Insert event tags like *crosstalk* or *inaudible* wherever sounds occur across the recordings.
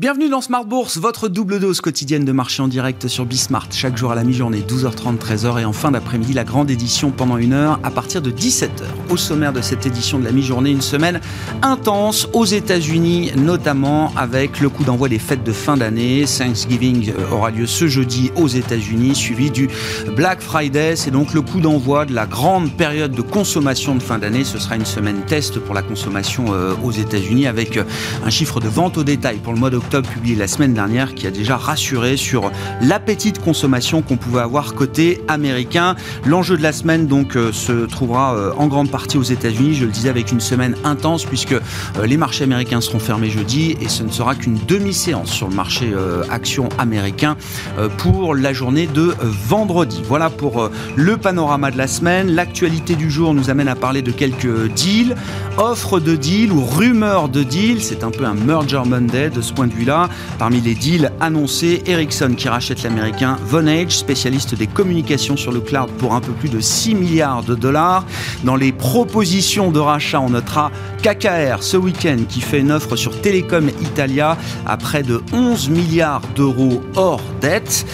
Bienvenue dans Smart Bourse, votre double dose quotidienne de marché en direct sur Bismart. Chaque jour à la mi-journée, 12h30, 13h et en fin d'après-midi, la grande édition pendant une heure à partir de 17h. Au sommaire de cette édition de la mi-journée, une semaine intense aux États-Unis, notamment avec le coup d'envoi des fêtes de fin d'année. Thanksgiving euh, aura lieu ce jeudi aux États-Unis, suivi du Black Friday. C'est donc le coup d'envoi de la grande période de consommation de fin d'année. Ce sera une semaine test pour la consommation euh, aux États-Unis avec euh, un chiffre de vente au détail pour le mois publié la semaine dernière qui a déjà rassuré sur l'appétit de consommation qu'on pouvait avoir côté américain. L'enjeu de la semaine donc euh, se trouvera euh, en grande partie aux États-Unis, je le disais avec une semaine intense puisque euh, les marchés américains seront fermés jeudi et ce ne sera qu'une demi-séance sur le marché action américain pour la journée de vendredi. Voilà pour le panorama de la semaine. L'actualité du jour nous amène à parler de quelques deals, offres de deals ou rumeurs de deals. C'est un peu un merger Monday de ce point de vue Parmi les deals annoncés, Ericsson qui rachète l'américain Vonage, spécialiste des communications sur le cloud pour un peu plus de 6 milliards de dollars. Dans les propositions de rachat, on notera KKR ce week-end qui fait une offre sur Telecom Italia à près de 11 milliards d'euros hors dette.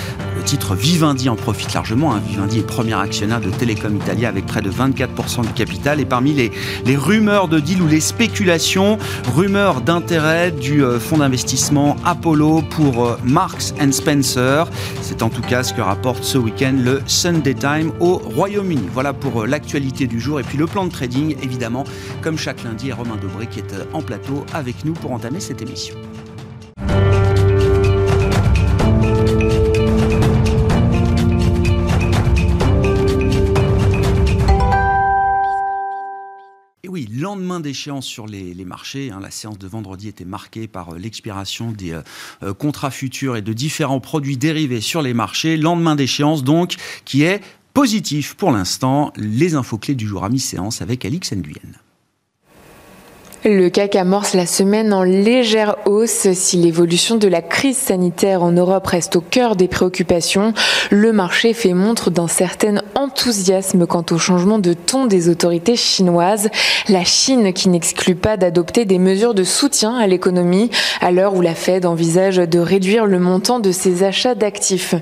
Titre Vivendi en profite largement. Hein. Vivendi est premier actionnaire de Telecom Italia avec près de 24% du capital. Et parmi les, rumeurs de deal ou les spéculations, rumeurs d'intérêt du euh, fonds d'investissement Apollo pour euh, Marks Spencer. C'est en tout cas ce que rapporte ce week-end le Sunday Time au Royaume-Uni. Voilà pour euh, l'actualité du jour. Et puis le plan de trading, évidemment, comme chaque lundi, Romain Dobré qui est en plateau avec nous pour entamer cette émission. Lendemain d'échéance sur les, marchés. Hein, la séance de vendredi était marquée par euh, l'expiration des euh, euh, contrats futurs et de différents produits dérivés sur les marchés. Lendemain d'échéance donc, qui est positif pour l'instant. Les infos clés du jour à mi-séance avec Alix Nguyen. Le CAC amorce la semaine en légère hausse. Si l'évolution de la crise sanitaire en Europe reste au cœur des préoccupations, le marché fait montre d'un certain enthousiasme quant au changement de ton des autorités chinoises. La Chine qui n'exclut pas d'adopter des mesures de soutien à l'économie à l'heure où la Fed envisage de réduire le montant de ses achats d'actifs.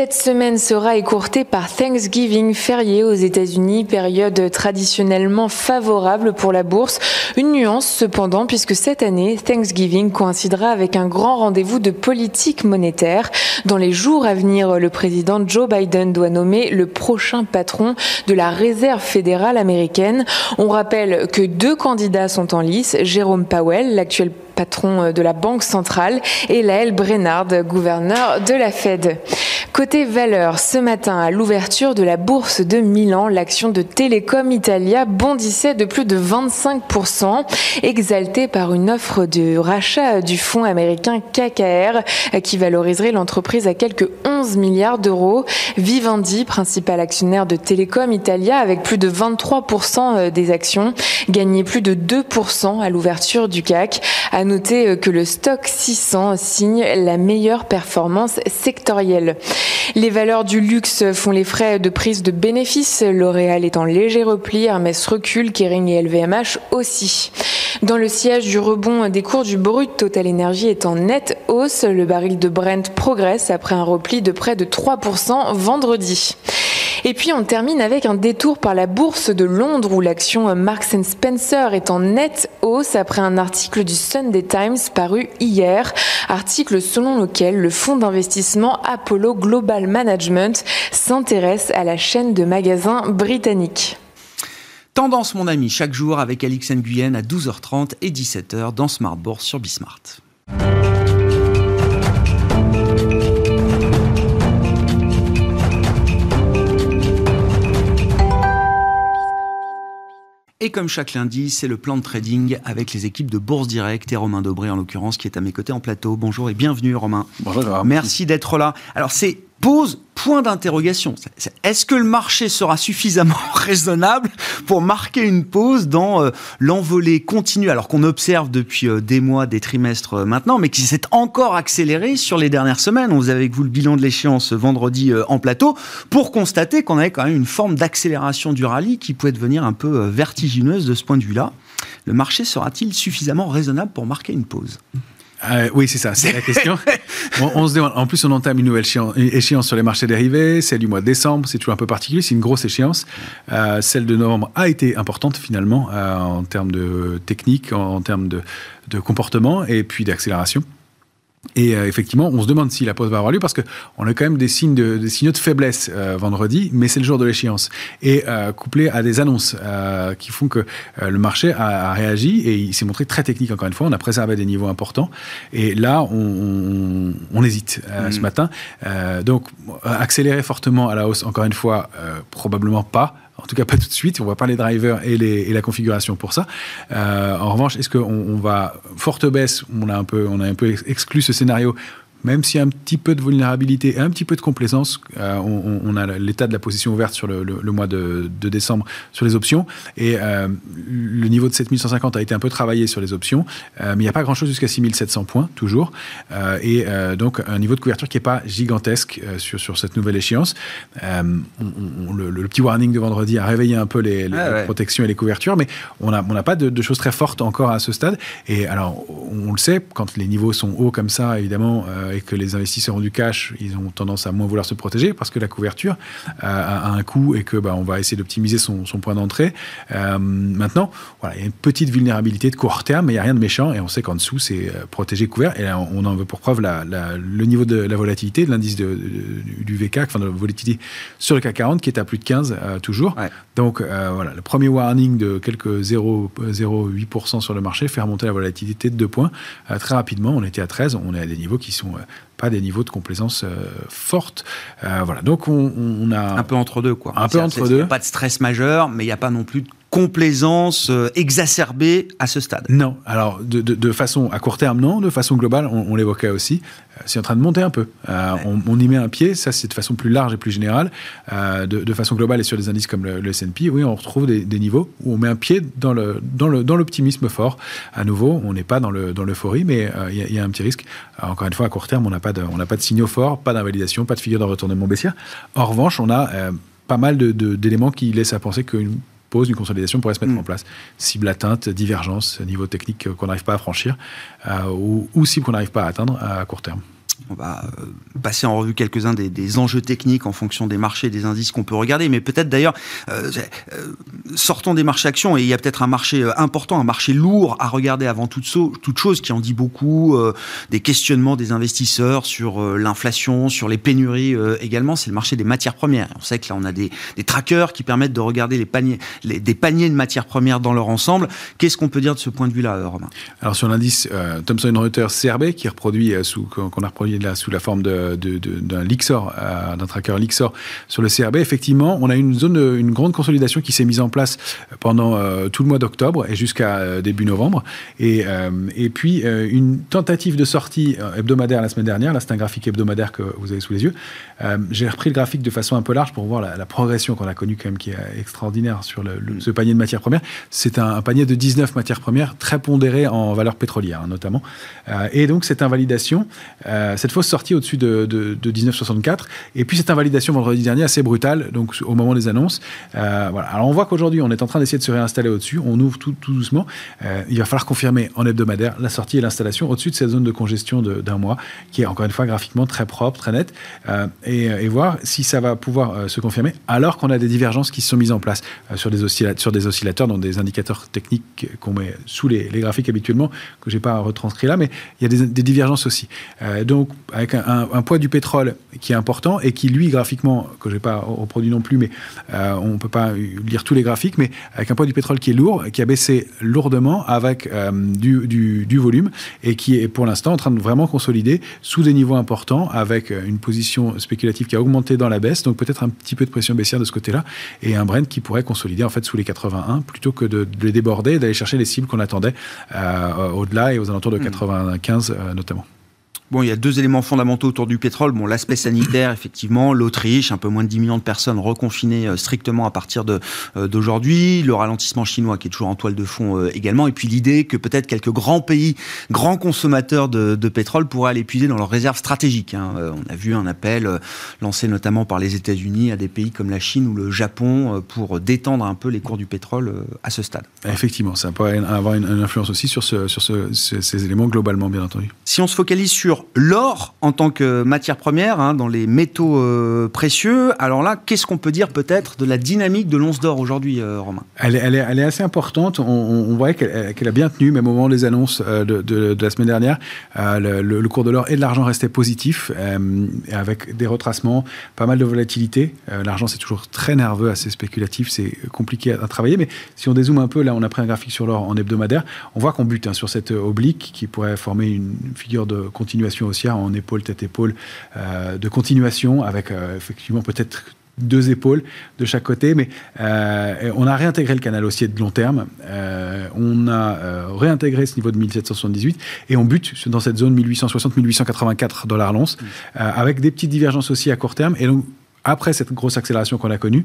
Cette semaine sera écourtée par Thanksgiving férié aux États-Unis, période traditionnellement favorable pour la bourse. Une nuance cependant, puisque cette année, Thanksgiving coïncidera avec un grand rendez-vous de politique monétaire. Dans les jours à venir, le président Joe Biden doit nommer le prochain patron de la Réserve fédérale américaine. On rappelle que deux candidats sont en lice, Jérôme Powell, l'actuel patron euh, de la Banque centrale, et Laël Brennard, gouverneur de la Fed. Côté valeur, ce matin, à l'ouverture de la bourse de Milan, l'action de Telecom Italia bondissait de plus de 25%, exaltée par une offre de rachat du fonds américain KKR qui valoriserait l'entreprise à quelques 11 milliards d'euros. Vivendi, principal actionnaire de Telecom Italia, avec plus de 23% des actions, gagnait plus de 2% à l'ouverture du CAC. Noter euh, que le stock 600 signe la meilleure performance sectorielle. Les valeurs du luxe font les frais de prise de bénéfices. L'Oréal est en léger repli, Hermès recule, Kering et LVMH aussi. Dans le siège du rebond des cours du brut, Total Energy est en nette hausse. Le baril de Brent progresse après un repli de près de 3% vendredi. Et puis on termine avec un détour par la bourse de Londres où l'action Marks Spencer est en nette hausse après un article du Sunday Times paru hier, article selon lequel le fonds d'investissement Apollo Global Management s'intéresse à la chaîne de magasins britanniques. Tendance mon ami chaque jour avec Alix Nguyen à 12h30 et 17h dans Smart Bourse sur Bismart. Et comme chaque lundi, c'est le plan de trading avec les équipes de Bourse Direct et Romain Dobré en l'occurrence qui est à mes côtés en plateau. Bonjour et bienvenue Romain. Bonjour. Merci d'être là. Alors c'est pose point d'interrogation. Est-ce que le marché sera suffisamment *laughs* raisonnable pour marquer une pause dans euh, l'envolée continue, alors qu'on observe depuis euh, des mois, des trimestres euh, maintenant, mais qui s'est encore accéléré sur les dernières semaines? On vous avec vous le bilan de l'échéance vendredi en plateau, pour constater qu'on avait quand même une forme d'accélération du rallye qui pouvait devenir un peu vertigineuse de ce point de vue-là. Le marché sera-t-il suffisamment raisonnable pour marquer une pause? Euh, oui, c'est ça, c'est la question. *laughs* on, se demande, en plus, on entame une nouvelle échéance, sur les marchés dérivés, celle du mois de décembre, c'est toujours un peu particulier, c'est une grosse échéance. Euh, celle de novembre a été importante finalement euh, en termes de technique, en, termes de, de comportement et puis d'accélération. Et euh, effectivement, on se demande si la pause va avoir lieu parce qu'on a quand même des, signes de, des signaux de faiblesse euh, vendredi, mais c'est le jour de l'échéance. Et euh, couplé à des annonces qui font que le marché a, réagi et il s'est montré très technique encore une fois. On a préservé des niveaux importants. Et là, on, on, hésite ce mmh. matin. donc, accélérer fortement à la hausse, encore une fois, probablement pas. En tout cas, pas tout de suite. On voit pas les drivers et, la configuration pour ça. Euh, en revanche, est-ce qu'on on va forte baisse On a un peu, on a un peu exclu ce scénario même s'il y a un petit peu de vulnérabilité et un petit peu de complaisance, euh, on, a l'état de la position ouverte sur le, mois de, décembre sur les options. Et euh, le niveau de 7150 a été un peu travaillé sur les options, euh, mais il n'y a pas grand-chose jusqu'à 6700 points, toujours. et donc, un niveau de couverture qui n'est pas gigantesque sur, sur cette nouvelle échéance. le, petit warning de vendredi a réveillé un peu les, ah protections et les couvertures, mais on n'a on pas de, de, choses très fortes encore à ce stade. Et alors, on le sait, quand les niveaux sont hauts comme ça, évidemment, euh, et que les investisseurs ont du cash, ils ont tendance à moins vouloir se protéger parce que la couverture euh, a un coût et que bah, on va essayer d'optimiser son, point d'entrée. Euh, maintenant, voilà, il y a une petite vulnérabilité de court terme, mais il n'y a rien de méchant et on sait qu'en dessous, c'est protégé, couvert. Et là, on en veut pour preuve le niveau de la volatilité, de l'indice du VK, enfin de la volatilité sur le CAC 40 qui est à plus de 15 toujours. Donc voilà, le premier warning de quelques 0,08% sur le marché fait remonter la volatilité de 2 points très rapidement. On était à 13, on est à des niveaux qui sont pas des niveaux de complaisance euh, fortes. Euh, voilà, donc on, a un peu entre deux quoi. Un peu entre deux. Pas de stress majeur, mais il n'y a pas non plus de complaisance euh, exacerbée à ce stade? Non. Alors, de, façon à court terme, non. De façon globale, on, l'évoquait aussi, euh, c'est en train de monter un peu. Euh, on, y met un pied, ça c'est de façon plus large et plus générale. de, façon globale et sur des indices comme le, S&P, oui, on retrouve des, niveaux où on met un pied dans le dans le dans l'optimisme fort. À nouveau, on n'est pas dans le dans l'euphorie, mais il y, a un petit risque. encore une fois, à court terme, on n'a pas de on pas de signaux forts, pas d'invalidation, pas de figure de retournement baissière. En revanche, on a pas mal d'éléments qui laissent à penser qu'une pause, une consolidation pourrait se mettre mm. en place. Cible atteinte, divergence, niveau technique qu'on n'arrive pas à franchir, euh, ou, ou cible qu'on n'arrive pas à atteindre à court terme. On va euh, passer en revue quelques-uns des, enjeux techniques en fonction des marchés, des indices qu'on peut regarder. Mais peut-être d'ailleurs, euh, euh, sortons des marchés actions et il y a peut-être un marché important, un marché lourd à regarder avant toute, chose qui en dit beaucoup, des questionnements des investisseurs sur l'inflation, sur les pénuries également. C'est le marché des matières premières. On sait que là, on a des, trackers qui permettent de regarder les paniers, des paniers de matières premières dans leur ensemble. Qu'est-ce qu'on peut dire de ce point de vue-là, Romain? Alors sur l'indice Thomson Reuters CRB qui reproduit qu'on a reproduit sous la forme d'un Lixor, euh, d'un tracker Lixor sur le CRB, effectivement, on a une zone, une grande consolidation qui s'est mise en place pendant euh, tout le mois d'octobre et jusqu'à euh, début novembre. Et, et puis, une tentative de sortie hebdomadaire la semaine dernière. Là, c'est un graphique hebdomadaire que vous avez sous les yeux. J'ai repris le graphique de façon un peu large pour voir la, progression qu'on a connue quand même, qui est extraordinaire sur ce panier de matières premières. C'est un, panier de 19 matières premières très pondéré en valeur pétrolière, hein, notamment. et donc, cette invalidation, cette fausse sortie au-dessus de, de, 1964. Et puis cette invalidation vendredi dernier assez brutale, donc au moment des annonces. Euh, voilà. Alors on voit qu'aujourd'hui on est en train d'essayer de se réinstaller au-dessus. On ouvre tout, doucement. Euh, il va falloir confirmer en hebdomadaire la sortie et l'installation au-dessus de cette zone de congestion d'un mois, qui est encore une fois graphiquement très propre, très nette, euh, et, voir si ça va pouvoir se confirmer alors qu'on a des divergences qui sont mises en place sur, des oscillateurs, dans des indicateurs techniques qu'on met sous les, les, graphiques habituellement, que j'ai pas retranscrit là, mais il y a des, des divergences aussi. donc avec un, poids du pétrole qui est important et qui, lui, graphiquement, que je n'ai pas reproduit non plus, mais euh, on ne peut pas lire tous les graphiques, mais avec un poids du pétrole qui est lourd, qui a baissé lourdement avec euh, du, du, volume et qui est pour l'instant en train de vraiment consolider sous des niveaux importants avec une position spéculative qui a augmenté dans la baisse, donc peut-être un petit peu de pression baissière de ce côté-là et un Brent qui pourrait consolider en fait sous les 81 plutôt que de, les déborder, d'aller chercher les cibles qu'on attendait euh, au-delà et aux alentours de 95 hmm. notamment. Bon, il y a deux éléments fondamentaux autour du pétrole. Bon, l'aspect sanitaire, effectivement, l'Autriche, un peu moins de 10 millions de personnes reconfinées euh, strictement à partir euh, d'aujourd'hui, le ralentissement chinois qui est toujours en toile de fond euh, également, et puis l'idée que peut-être quelques grands pays, grands consommateurs de, de pétrole pourraient aller puiser dans leurs réserves stratégiques. Hein. on a vu un appel lancé notamment par les États-Unis à des pays comme la Chine ou le Japon pour détendre un peu les cours du pétrole à ce stade. Effectivement, ça peut avoir une, influence aussi sur, ce, sur ce, ces éléments globalement, bien entendu. Si on se focalise sur l'or en tant que matière première, hein, dans les métaux euh, précieux. Alors là, qu'est-ce qu'on peut dire peut-être de la dynamique de l'once d'or aujourd'hui, euh, Romain? Elle est, assez importante. On, on voit qu'elle a bien tenu, même au moment des annonces euh, de, la semaine dernière. Le, le, cours de l'or et de l'argent restait positif, avec des retracements, pas mal de volatilité. l'argent, c'est toujours très nerveux, assez spéculatif, c'est compliqué à, travailler. Mais si on dézoome un peu, là, on a pris un graphique sur l'or en hebdomadaire, on voit qu'on bute hein, sur cette oblique qui pourrait former une figure de continuation haussière en épaule, tête-épaule, euh, de continuation avec euh, effectivement peut-être deux épaules de chaque côté, mais euh, on a réintégré le canal haussier de long terme, on a réintégré ce niveau de 1778 et on bute dans cette zone 1860-1884 dollars l'once, avec des petites divergences aussi à court terme. Et donc, après cette grosse accélération qu'on a connue,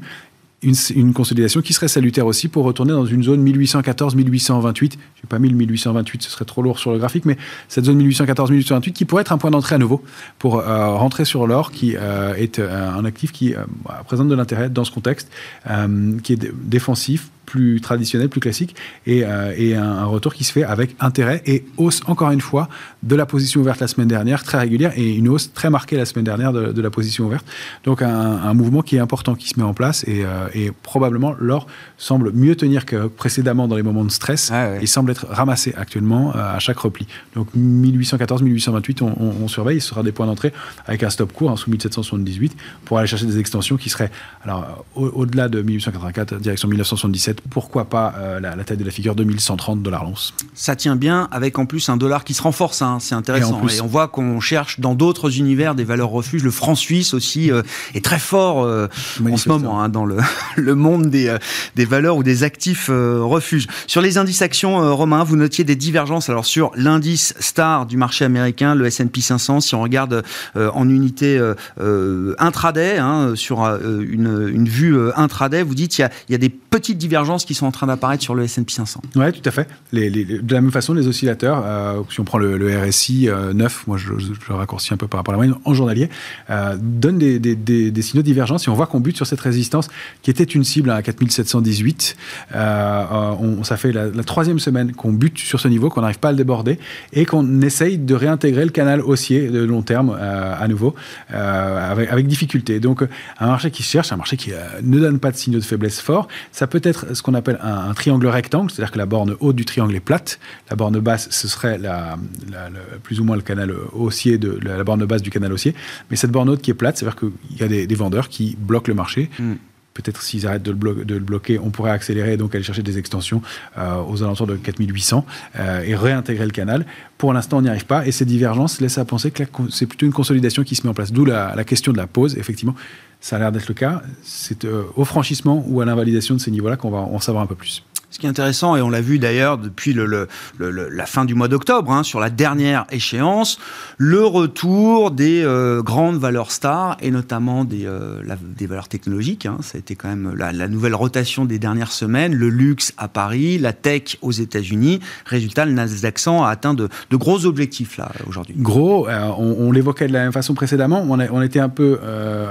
une, consolidation qui serait salutaire aussi pour retourner dans une zone 1814-1828. Je n'ai pas mis le 1828, ce serait trop lourd sur le graphique, mais cette zone 1814-1828 qui pourrait être un point d'entrée à nouveau pour euh, rentrer sur l'or, qui euh, est euh, un actif qui présente de l'intérêt dans ce contexte, qui est défensif, plus traditionnel, plus classique, et, euh, et un, retour qui se fait avec intérêt et hausse, encore une fois, de la position ouverte la semaine dernière, très régulière, et une hausse très marquée la semaine dernière de, de la position ouverte. Donc un, un, mouvement qui est important, qui se met en place, et, euh, et probablement l'or semble mieux tenir que précédemment dans les moments de stress, ah et semble être ramassé actuellement euh, à chaque repli. Donc 1814-1828, on, on, on, surveille, ce sera des points d'entrée avec un stop court hein, sous 1778 pour aller chercher des extensions qui seraient, alors au-delà de 1884, direction 1977, pourquoi pas euh, la, taille de la figure 2130 dollars l'once. Ça tient bien avec en plus un dollar qui se renforce, hein, c'est intéressant. Et, on voit qu'on cherche dans d'autres univers des valeurs refuges. Le franc suisse aussi euh, est très fort euh, en ce moment hein, dans le, *laughs* le monde des, des valeurs ou des actifs refuges. Sur les indices actions, Romain, vous notiez des divergences alors sur l'indice star du marché américain, le S&P 500, si on regarde en unité intraday, hein, sur une, une, vue intraday, vous dites il y a, y a des petites divergences qui sont en train d'apparaître sur le S&P 500. Oui, tout à fait. De la même façon, les oscillateurs, euh, si on prend le, RSI 9, euh, moi je, le raccourcis un peu par rapport à la moyenne, en journalier, euh, donnent des, signaux de divergence et on voit qu'on bute sur cette résistance qui était une cible à 4718. On, ça fait la, troisième semaine qu'on bute sur ce niveau, qu'on n'arrive pas à le déborder et qu'on essaye de réintégrer le canal haussier de long terme à nouveau avec, avec, difficulté. Donc un marché qui cherche, un marché qui ne donne pas de signaux de faiblesse forts, ça peut être ce qu'on appelle un, triangle rectangle, c'est-à-dire que la borne haute du triangle est plate, la borne basse, ce serait la, plus ou moins le canal haussier, de, la, borne basse du canal haussier, mais cette borne haute qui est plate, c'est-à-dire qu'il y a des, vendeurs qui bloquent le marché. Hmm. Peut-être s'ils arrêtent de le, de le, bloquer, on pourrait accélérer et donc aller chercher des extensions euh, aux alentours de 4800 euh, et réintégrer le canal. Pour l'instant, on n'y arrive pas et ces divergences laissent à penser que c'est plutôt une consolidation qui se met en place. D'où la, la, question de la pause. Effectivement, ça a l'air d'être le cas. C'est euh, au franchissement ou à l'invalidation de ces niveaux-là qu'on va en savoir un peu plus. Ce qui est intéressant, et on l'a vu d'ailleurs depuis la fin du mois d'octobre, hein, sur la dernière échéance, le retour des euh, grandes valeurs stars, et notamment des, euh, valeurs technologiques. Hein. ça a été quand même la, nouvelle rotation des dernières semaines, le luxe à Paris, la tech aux États-Unis. Résultat, le Nasdaq 100 a atteint de, gros objectifs là aujourd'hui. Gros, euh, on, l'évoquait de la même façon précédemment, on était un peu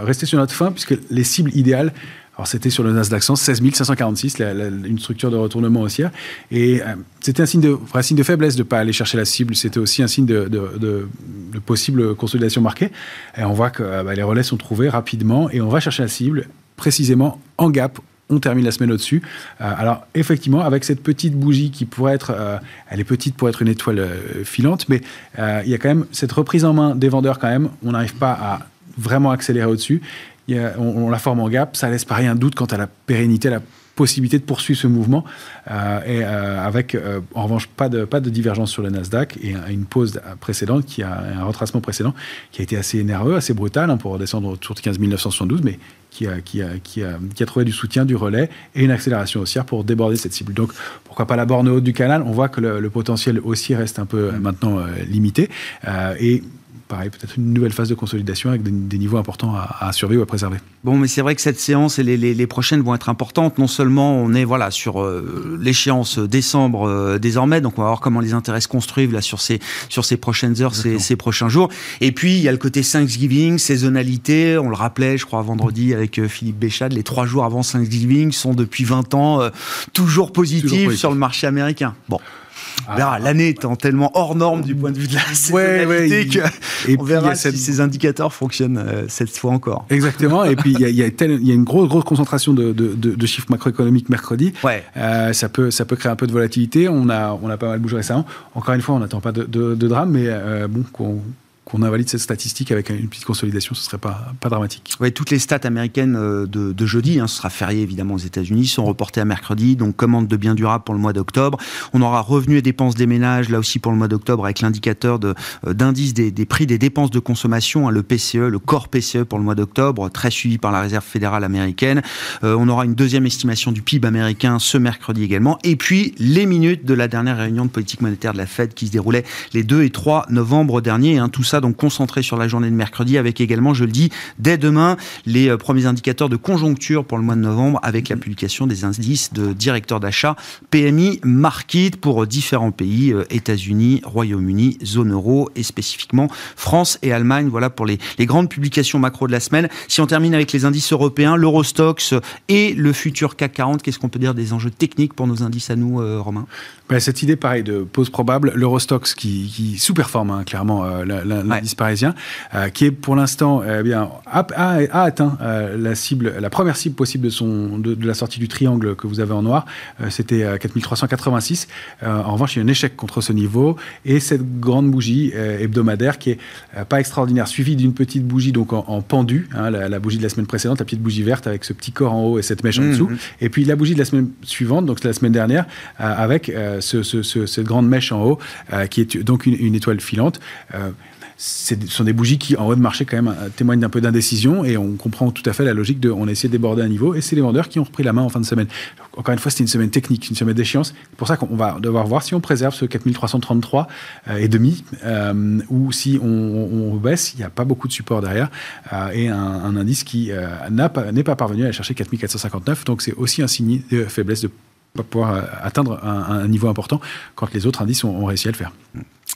resté sur notre fin, puisque les cibles idéales alors c'était sur le Nasdaq 100, 16 546, une structure de retournement haussière. Et euh, c'était un signe de, un signe de faiblesse de ne pas aller chercher la cible. C'était aussi un signe de, possible consolidation marquée. Et on voit que euh, bah, les relais sont trouvés rapidement et on va chercher la cible précisément en gap on termine la semaine au-dessus. Euh, alors effectivement, avec cette petite bougie qui pourrait être, elle est petite pour être une étoile filante, mais il y a quand même cette reprise en main des vendeurs quand même. On n'arrive pas à vraiment accélérer au-dessus on, la forme en gap, ça laisse pas rien doute quant à la pérennité, la possibilité de poursuivre ce mouvement, euh, et euh, avec euh, en revanche pas de, pas de divergence sur le Nasdaq et une pause précédente, qui a un retracement précédent qui a été assez nerveux, assez brutal hein, pour redescendre autour de 15 972, mais qui a, qui, a, qui, a, qui a trouvé du soutien, du relais et une accélération haussière pour déborder cette cible. Donc pourquoi pas la borne haute du canal? On voit que le, potentiel haussier reste un peu maintenant limité et pareil, peut-être une nouvelle phase de consolidation avec des, niveaux importants à, surveiller ou à préserver. Bon, mais c'est vrai que cette séance et les, prochaines vont être importantes. Non seulement on est voilà sur l'échéance décembre désormais, donc on va voir comment les intérêts se construisent là sur ces sur ces prochaines heures, ces, ces, prochains jours. Et puis il y a le côté Thanksgiving, saisonnalité. On le rappelait, je crois vendredi avec Philippe Béchade, les trois jours avant Thanksgiving sont depuis 20 ans toujours positifs sur le marché américain. Bon. Ah. l'année étant tellement hors norme du point de vue de la saisonnalité ouais, *laughs* on verra si ces indicateurs fonctionnent euh, cette fois encore. Exactement. et puis il y a, une grosse, grosse concentration de, chiffres macroéconomiques mercredi. Ouais. Euh, ça peut, ça peut créer un peu de volatilité. On a, on a pas mal bougé récemment. Encore une fois, on n'attend pas de, drame, mais euh, bon, qu'on invalide cette statistique avec une petite consolidation, ce serait pas, pas dramatique. Ouais, toutes les stats américaines euh, de, jeudi, hein, ce sera férié évidemment aux États-Unis, sont reportées à mercredi. Donc commande de biens durables pour le mois d'octobre. On aura revenus et dépenses des ménages là aussi pour le mois d'octobre avec l'indicateur euh, d'indice des, prix des dépenses de consommation, hein, le PCE, le corps PCE pour le mois d'octobre, très suivi par la Réserve fédérale américaine. Euh, on aura une deuxième estimation du PIB américain ce mercredi également. Et puis les minutes de la dernière réunion de politique monétaire de la Fed qui se déroulait les 2 et 3 novembre dernier. Hein, tout ça donc concentré sur la journée de mercredi, avec également, je le dis, dès demain, les euh, premiers indicateurs de conjoncture pour le mois de novembre, avec la publication des indices de directeurs d'achat PMI Market pour euh, différents pays, euh, États-Unis, Royaume-Uni, zone euro et spécifiquement France et Allemagne. Voilà pour les, les grandes publications macro de la semaine. Si on termine avec les indices européens, l'Eurostox et le futur CAC 40, qu'est-ce qu'on peut dire des enjeux techniques pour nos indices à nous, Romain? Ben, Cette idée, pareil, de pause probable, l'Eurostox qui, qui sous-performe hein, clairement l'indice parisien, euh, qui est pour l'instant eh bien a, a, atteint euh, la cible, la première cible possible de son de, la sortie du triangle que vous avez en noir. Euh, c'était 4386. en revanche, il y a un échec contre ce niveau et cette grande bougie hebdomadaire qui est pas extraordinaire, suivie d'une petite bougie donc en, pendu, hein, la, bougie de la semaine précédente, la petite bougie verte avec ce petit corps en haut et cette mèche en dessous, mmh. et puis la bougie de la semaine suivante, donc la semaine dernière, avec ce, cette grande mèche en haut qui est donc une, une étoile filante ce sont des bougies qui, en haut de marché, quand même, euh, témoignent d'un peu d'indécision et on comprend tout à fait la logique de on a essayé de déborder un niveau et c'est les vendeurs qui ont repris la main en fin de semaine. Encore une fois, c'était une semaine technique, une semaine d'échéance. C'est pour ça qu'on va devoir voir si on préserve ce 4333 euh, et demi euh, ou si on, baisse. Il n'y a pas beaucoup de support derrière et un, indice qui n'est pas, parvenu à aller chercher 4459. Donc c'est aussi un signe de faiblesse de pas pouvoir atteindre un, niveau important quand les autres indices ont réussi à le faire.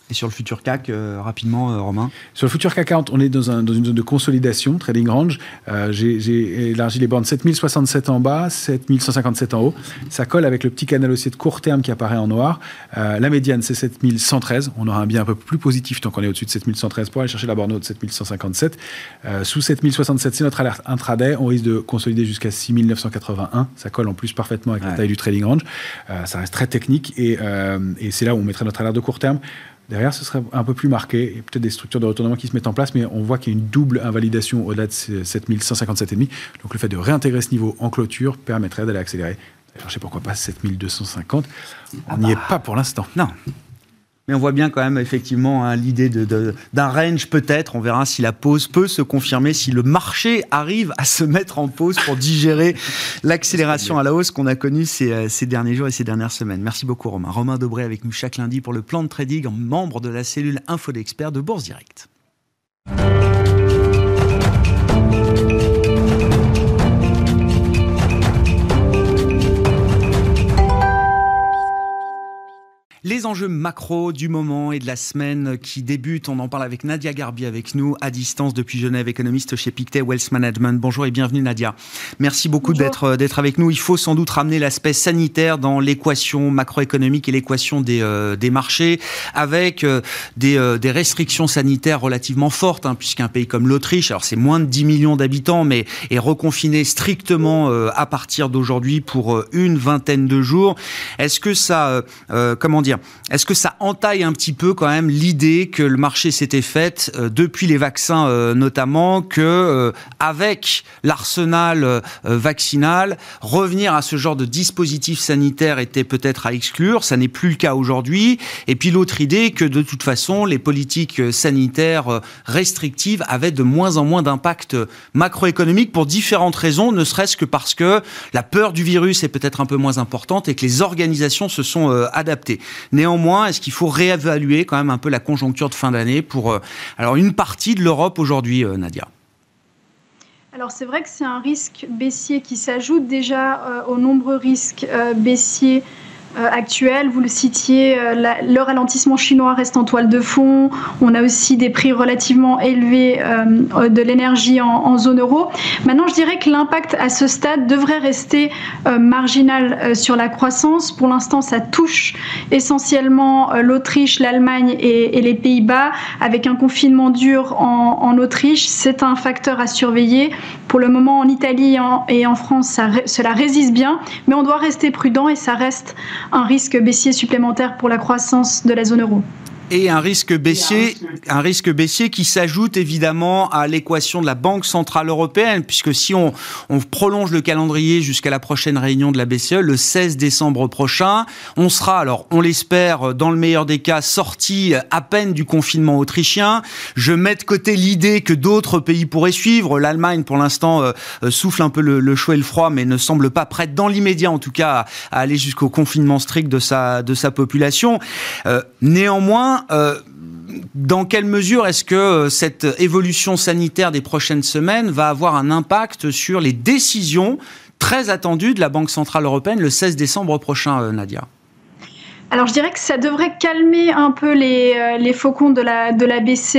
Et sur le futur CAC, euh, rapidement, euh, Romain Sur le futur CAC 40, on est dans, un, dans une zone de consolidation, trading range. Euh, j'ai élargi les bornes 7067 en bas, 7157 en haut. Ça colle avec le petit canal haussier de court terme qui apparaît en noir. la médiane, c'est 7113. On aura un bien un peu plus positif tant qu'on est au-dessus de 7113 pour aller chercher la borne haute de 7157. sous 7067, c'est notre alerte intraday. On risque de consolider jusqu'à 6981. Ça colle en plus parfaitement avec la taille du trading range. ça reste très technique et, et c'est là où on mettrait notre alerte de court terme. Derrière, ce serait un peu plus marqué, et peut-être des structures de retournement qui se mettent en place, mais on voit qu'il y a une double invalidation au-delà de 7157,5. Donc le fait de réintégrer ce niveau en clôture permettrait d'aller accélérer. Sais pourquoi pas 7250. On n'y est ah bah. pas pour l'instant. Non, mais on voit bien quand même effectivement hein, l'idée d'un range peut-être. On verra si la pause peut se confirmer, si le marché arrive à se mettre en pause pour digérer *laughs* l'accélération à la hausse qu'on a connue ces, euh, ces, derniers jours et ces dernières semaines. Merci beaucoup Romain. Romain Dobré avec nous chaque lundi pour le plan de trading, membre de la cellule Info d'experts de Bourse Direct. Les enjeux macro du moment et de la semaine qui débute, on en parle avec Nadia Garbi avec nous à distance depuis Genève, économiste chez Pictet Wealth Management. Bonjour et bienvenue Nadia. Merci beaucoup d'être euh, d'être avec nous. Il faut sans doute ramener l'aspect sanitaire dans l'équation macroéconomique et l'équation des, euh, des marchés avec euh, des, des, restrictions sanitaires relativement fortes hein, puisqu'un pays comme l'Autriche, alors c'est moins de 10 millions d'habitants mais est reconfiné strictement à partir d'aujourd'hui pour une vingtaine de jours. Est-ce que ça comment dire est-ce que ça entaille un petit peu quand même l'idée que le marché s'était fait euh, depuis les vaccins euh, notamment que euh, avec l'arsenal vaccinal, revenir à ce genre de dispositif sanitaire était peut-être à exclure? Ça n'est plus le cas aujourd'hui. Et puis l'autre idée que de toute façon les politiques sanitaires restrictives avaient de moins en moins d'impact macroéconomique pour différentes raisons, ne serait-ce que parce que la peur du virus est peut-être un peu moins importante et que les organisations se sont adaptées. Néanmoins, est-ce qu'il faut réévaluer quand même un peu la conjoncture de fin d'année pour alors une partie de l'Europe aujourd'hui, Nadia? Alors c'est vrai que c'est un risque baissier qui s'ajoute déjà aux nombreux risques baissiers euh, actuelle. Vous le citiez, euh, le ralentissement chinois reste en toile de fond. On a aussi des prix relativement élevés euh, de l'énergie en, zone euro. Maintenant, je dirais que l'impact à ce stade devrait rester marginal sur la croissance. Pour l'instant, ça touche essentiellement l'Autriche, l'Allemagne et, les Pays-Bas, avec un confinement dur en, Autriche. C'est un facteur à surveiller. Pour le moment, en Italie et en France, cela résiste bien, mais on doit rester prudent et ça reste un risque baissier supplémentaire pour la croissance de la zone euro. Et un risque baissier, un risque baissier qui s'ajoute évidemment à l'équation de la Banque Centrale Européenne, puisque si on, on prolonge le calendrier jusqu'à la prochaine réunion de la BCE, le 16 décembre prochain, on sera, alors on l'espère, dans le meilleur des cas, sorti à peine du confinement autrichien. Je mets de côté l'idée que d'autres pays pourraient suivre. L'Allemagne, pour l'instant, euh, euh, souffle un peu le, le, chaud et le froid, mais ne semble pas prête, dans l'immédiat en tout cas, à, aller jusqu'au confinement strict de sa, de sa population. Euh, néanmoins, euh, dans quelle mesure est-ce que euh, cette évolution sanitaire des prochaines semaines va avoir un impact sur les décisions très attendues de la Banque Centrale Européenne le 16 décembre prochain, euh, Nadia? Alors je dirais que ça devrait calmer un peu les, faucons de la, de la BCE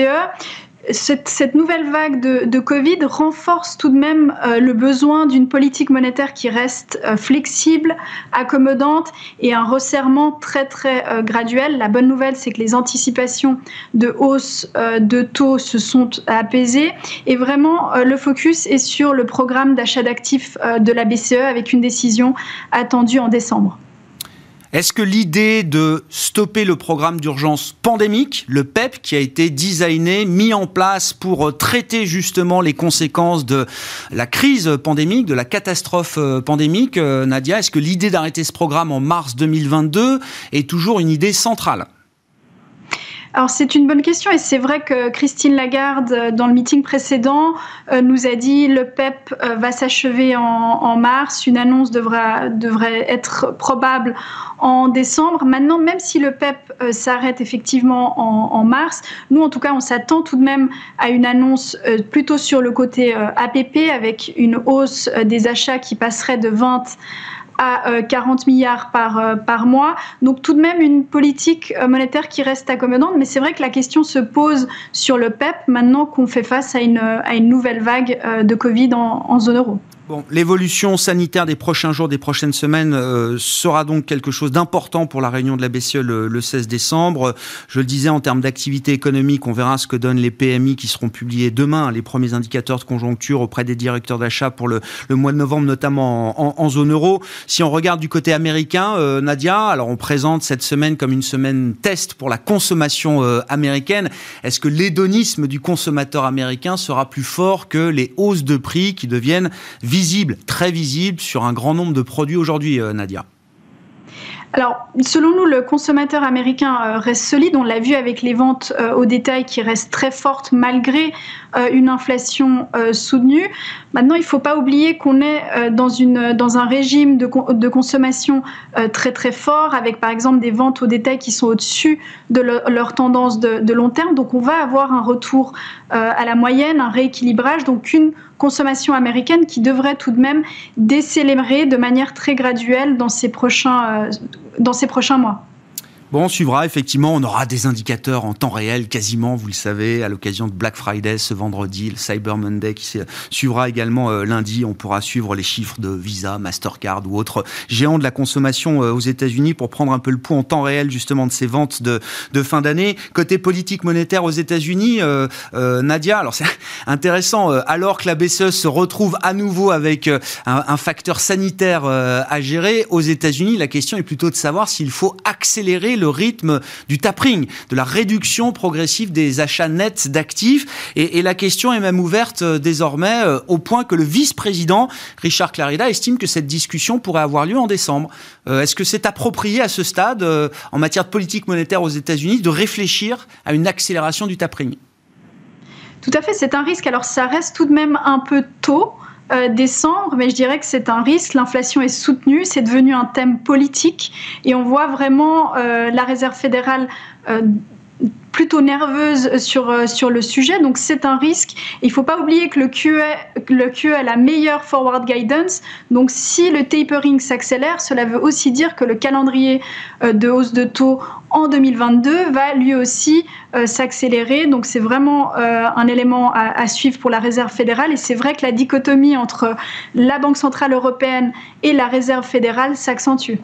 cette, nouvelle vague de, Covid renforce tout de même euh, le besoin d'une politique monétaire qui reste euh, flexible, accommodante et un resserrement très très euh, graduel. La bonne nouvelle, c'est que les anticipations de hausse de taux se sont apaisées et vraiment le focus est sur le programme d'achat d'actifs de la BCE avec une décision attendue en décembre. Est-ce que l'idée de stopper le programme d'urgence pandémique, le PEP, qui a été designé, mis en place pour euh, traiter justement les conséquences de la crise pandémique, de la catastrophe euh, pandémique, euh, Nadia, est-ce que l'idée d'arrêter ce programme en mars 2022 est toujours une idée centrale? Alors c'est une bonne question et c'est vrai que Christine Lagarde, euh, dans le meeting précédent, euh, nous a dit le PEP euh, va s'achever en, mars, une annonce devrait, devrait être probable en décembre. Maintenant, même si le PEP s'arrête effectivement en, mars, nous en tout cas on s'attend tout de même à une annonce plutôt sur le côté APP avec une hausse des achats qui passerait de 20 à 40 euh, milliards par, euh, par mois. Donc tout de même une politique euh, monétaire qui reste accommodante, mais c'est vrai que la question se pose sur le PEP maintenant qu'on fait face à une, à une nouvelle vague de Covid en zone euro l'évolution sanitaire des prochains jours, des prochaines semaines euh, sera donc quelque chose d'important pour la réunion de la BCE le, 16 décembre. Je le disais, en termes d'activité économique, on verra ce que donnent les PMI qui seront publiés demain, les premiers indicateurs de conjoncture auprès des directeurs d'achat pour le, mois de novembre, notamment en, zone euro. Si on regarde du côté américain, euh, Nadia, alors on présente cette semaine comme une semaine test pour la consommation euh, américaine. Est-ce que l'hédonisme du consommateur américain sera plus fort que les hausses de prix qui deviennent visibles visible, très visible sur un grand nombre de produits aujourd'hui, euh, Nadia alors, selon nous, le consommateur américain euh, reste solide. On l'a vu avec les ventes euh, au détail qui restent très fortes malgré une inflation soutenue. Maintenant, il ne faut pas oublier qu'on est dans, un régime de, de consommation très très fort, avec par exemple des ventes au détail qui sont au-dessus de leur tendance de, de, long terme. Donc, on va avoir un retour à la moyenne, un rééquilibrage, donc une consommation américaine qui devrait tout de même décélérer de manière très graduelle dans ces prochains, euh, dans ces prochains mois. Bon, on suivra effectivement, on aura des indicateurs en temps réel quasiment, vous le savez, à l'occasion de Black Friday ce vendredi, le Cyber Monday qui suivra également euh, lundi. On pourra suivre les chiffres de Visa, Mastercard ou autres géants de la consommation euh, aux États-Unis pour prendre un peu le pouls en temps réel justement de ces ventes de, fin d'année. Côté politique monétaire aux États-Unis, euh, Nadia, alors c'est *laughs* intéressant, alors que la BCE se retrouve à nouveau avec un facteur sanitaire à gérer aux États-Unis, la question est plutôt de savoir s'il faut accélérer le rythme du tapering, de la réduction progressive des achats nets d'actifs. Et, la question est même ouverte euh, désormais euh, au point que le vice-président Richard Clarida estime que cette discussion pourrait avoir lieu en décembre. Euh, est-ce que c'est approprié à ce stade, en matière de politique monétaire aux États-Unis, de réfléchir à une accélération du tapering? Tout à fait, c'est un risque. Alors ça reste tout de même un peu tôt. Décembre, mais je dirais que c'est un risque. L'inflation est soutenue, c'est devenu un thème politique et on voit vraiment la Réserve fédérale plutôt nerveuse sur, euh, sur le sujet, donc c'est un risque. Il ne faut pas oublier que le QE, le QE a la meilleure forward guidance, donc si le tapering s'accélère, cela veut aussi dire que le calendrier euh, de hausse de taux en 2022 va lui aussi euh, s'accélérer. Donc c'est vraiment un élément à, à, suivre pour la Réserve fédérale. Et c'est vrai que la dichotomie entre la Banque centrale européenne et la Réserve fédérale s'accentue.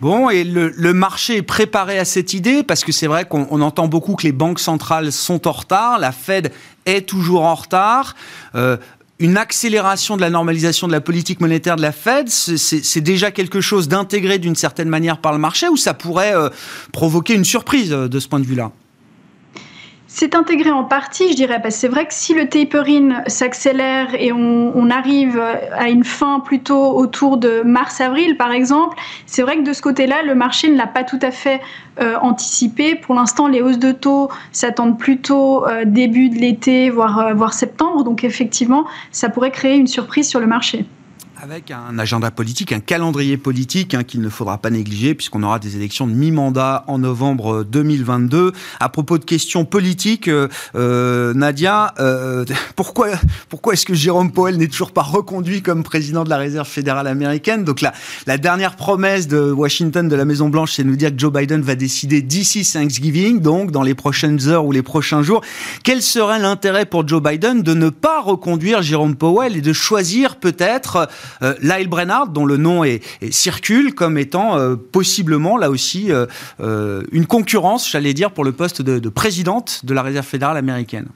Bon, et le, marché est préparé à cette idée parce que c'est vrai qu'on entend beaucoup que les banques centrales sont en retard, la Fed est toujours en retard. Euh, une accélération de la normalisation de la politique monétaire de la Fed, c'est déjà quelque chose d'intégré d'une certaine manière par le marché ou ça pourrait euh, provoquer une surprise euh, de ce point de vue-là? C'est intégré en partie, je dirais, parce que c'est vrai que si le tapering s'accélère et on, arrive à une fin plutôt autour de mars-avril, par exemple, c'est vrai que de ce côté-là, le marché ne l'a pas tout à fait euh, anticipé. Pour l'instant, les hausses de taux s'attendent plutôt euh, début de l'été, voire, euh, voire septembre. Donc effectivement, ça pourrait créer une surprise sur le marché avec un agenda politique, un calendrier politique hein, qu'il ne faudra pas négliger puisqu'on aura des élections de mi-mandat en novembre 2022. À propos de questions politiques, euh, euh Nadia, euh, *laughs* pourquoi, pourquoi est-ce que Jérôme Powell n'est toujours pas reconduit comme président de la Réserve fédérale américaine? Donc la, la dernière promesse de Washington, de la Maison Blanche, c'est de nous dire que Joe Biden va décider d'ici Thanksgiving, donc dans les prochaines heures ou les prochains jours. Quel serait l'intérêt pour Joe Biden de ne pas reconduire Jérôme Powell et de choisir peut-être euh, Lyle Brennard, dont le nom circule comme étant euh, possiblement là aussi euh, une concurrence, j'allais dire, pour le poste de, présidente de la Réserve fédérale américaine.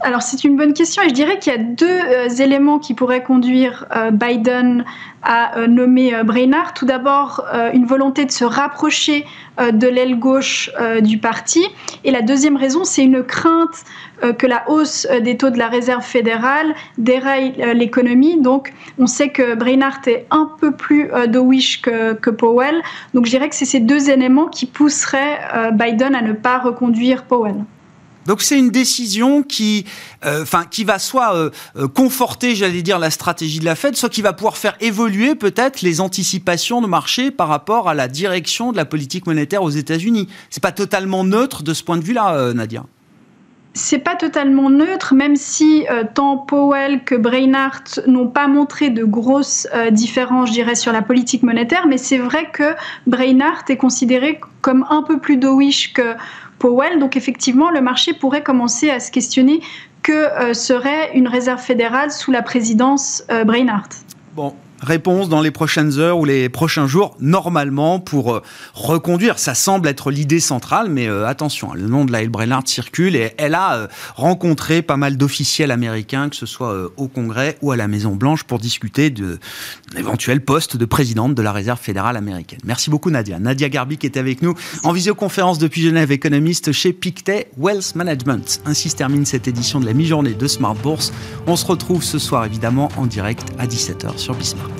Alors c'est une bonne question et je dirais qu'il y a deux éléments qui pourraient conduire Biden à nommer Brainard. Tout d'abord, une volonté de se rapprocher de l'aile gauche du parti. Et la deuxième raison, c'est une crainte euh, que la hausse euh, des taux de la réserve fédérale déraille euh, l'économie. Donc, on sait que Brainard est un peu plus dovish que, que Powell. Donc, je dirais que c'est ces deux éléments qui pousseraient Biden à ne pas reconduire Powell. Donc c'est une décision qui, enfin, qui va soit conforter, j'allais dire, la stratégie de la Fed, soit qui va pouvoir faire évoluer peut-être les anticipations de marché par rapport à la direction de la politique monétaire aux États-Unis. C'est pas totalement neutre de ce point de vue-là, Nadia c'est pas totalement neutre, même si euh, tant Powell que Brainard n'ont pas montré de grosses euh, différences, je dirais, sur la politique monétaire, mais c'est vrai que Brainard est considéré comme un peu plus dovish que Powell, donc effectivement, le marché pourrait commencer à se questionner que euh, serait une réserve fédérale sous la présidence Brainard. Bon, réponse dans les prochaines heures ou les prochains jours, normalement, pour euh, reconduire. Ça semble être l'idée centrale, mais euh, attention, le nom de la Brainard circule et elle a euh, rencontré pas mal d'officiels américains, que ce soit au Congrès ou à la Maison-Blanche, pour discuter de l'éventuel poste de présidente de la Réserve fédérale américaine. Merci beaucoup, Nadia. Nadia Garbi qui est avec nous en visioconférence depuis Genève, économiste chez Pictet Wealth Management. Ainsi se termine cette édition de la mi-journée de Smart Bourse. On se retrouve ce soir, évidemment, en direct à 17h sur Bismarck.